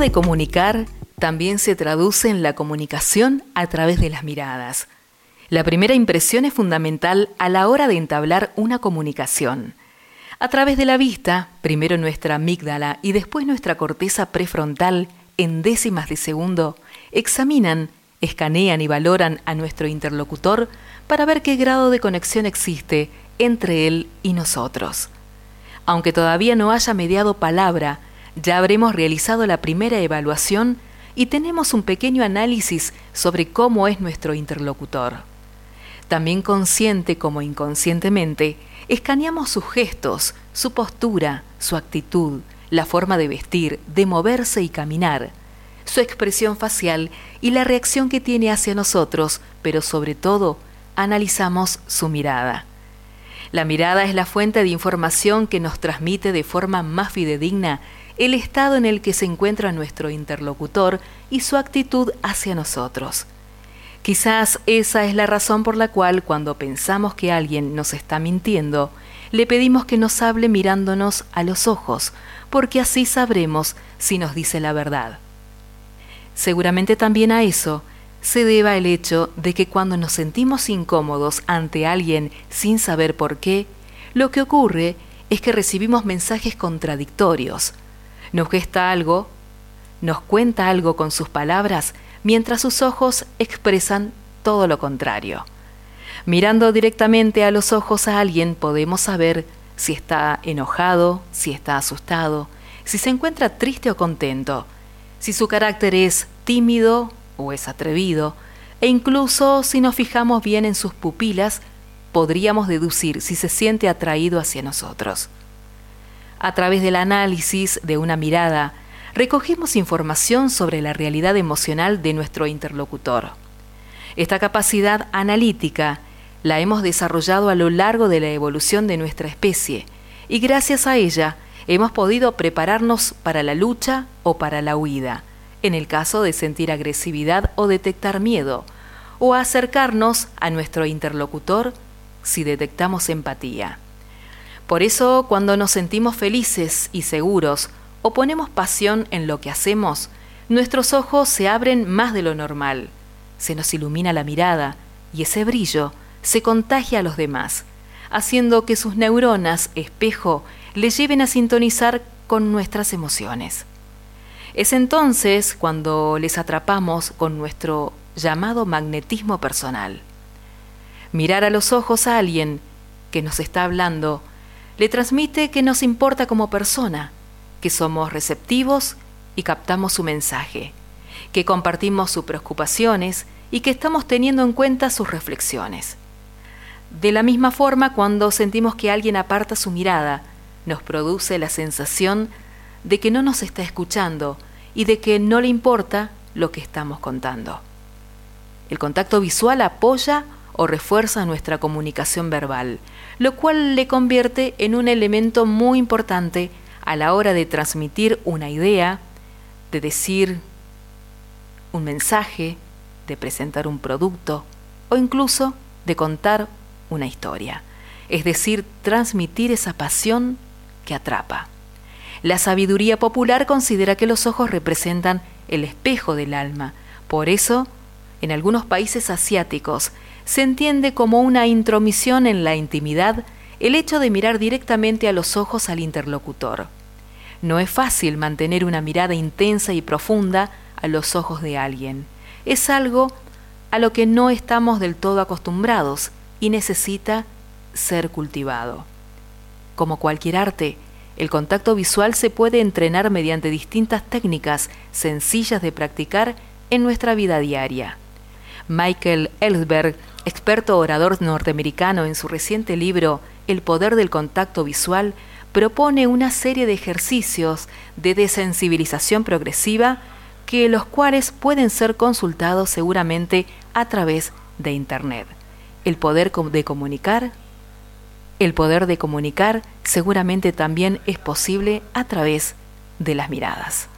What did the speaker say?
de comunicar también se traduce en la comunicación a través de las miradas. La primera impresión es fundamental a la hora de entablar una comunicación. A través de la vista, primero nuestra amígdala y después nuestra corteza prefrontal, en décimas de segundo, examinan, escanean y valoran a nuestro interlocutor para ver qué grado de conexión existe entre él y nosotros. Aunque todavía no haya mediado palabra, ya habremos realizado la primera evaluación y tenemos un pequeño análisis sobre cómo es nuestro interlocutor. También consciente como inconscientemente, escaneamos sus gestos, su postura, su actitud, la forma de vestir, de moverse y caminar, su expresión facial y la reacción que tiene hacia nosotros, pero sobre todo, analizamos su mirada. La mirada es la fuente de información que nos transmite de forma más fidedigna el estado en el que se encuentra nuestro interlocutor y su actitud hacia nosotros. Quizás esa es la razón por la cual cuando pensamos que alguien nos está mintiendo, le pedimos que nos hable mirándonos a los ojos, porque así sabremos si nos dice la verdad. Seguramente también a eso se deba el hecho de que cuando nos sentimos incómodos ante alguien sin saber por qué, lo que ocurre es que recibimos mensajes contradictorios, nos gesta algo, nos cuenta algo con sus palabras, mientras sus ojos expresan todo lo contrario. Mirando directamente a los ojos a alguien podemos saber si está enojado, si está asustado, si se encuentra triste o contento, si su carácter es tímido o es atrevido, e incluso si nos fijamos bien en sus pupilas, podríamos deducir si se siente atraído hacia nosotros. A través del análisis de una mirada, recogemos información sobre la realidad emocional de nuestro interlocutor. Esta capacidad analítica la hemos desarrollado a lo largo de la evolución de nuestra especie y gracias a ella hemos podido prepararnos para la lucha o para la huida, en el caso de sentir agresividad o detectar miedo, o acercarnos a nuestro interlocutor si detectamos empatía. Por eso, cuando nos sentimos felices y seguros o ponemos pasión en lo que hacemos, nuestros ojos se abren más de lo normal, se nos ilumina la mirada y ese brillo se contagia a los demás, haciendo que sus neuronas espejo le lleven a sintonizar con nuestras emociones. Es entonces cuando les atrapamos con nuestro llamado magnetismo personal. Mirar a los ojos a alguien que nos está hablando le transmite que nos importa como persona, que somos receptivos y captamos su mensaje, que compartimos sus preocupaciones y que estamos teniendo en cuenta sus reflexiones. De la misma forma, cuando sentimos que alguien aparta su mirada, nos produce la sensación de que no nos está escuchando y de que no le importa lo que estamos contando. El contacto visual apoya o refuerza nuestra comunicación verbal, lo cual le convierte en un elemento muy importante a la hora de transmitir una idea, de decir un mensaje, de presentar un producto o incluso de contar una historia, es decir, transmitir esa pasión que atrapa. La sabiduría popular considera que los ojos representan el espejo del alma, por eso, en algunos países asiáticos se entiende como una intromisión en la intimidad el hecho de mirar directamente a los ojos al interlocutor. No es fácil mantener una mirada intensa y profunda a los ojos de alguien. Es algo a lo que no estamos del todo acostumbrados y necesita ser cultivado. Como cualquier arte, el contacto visual se puede entrenar mediante distintas técnicas sencillas de practicar en nuestra vida diaria. Michael Ellsberg experto orador norteamericano en su reciente libro El poder del contacto visual, propone una serie de ejercicios de desensibilización progresiva que los cuales pueden ser consultados seguramente a través de Internet. El poder de comunicar. El poder de comunicar seguramente también es posible a través de las miradas.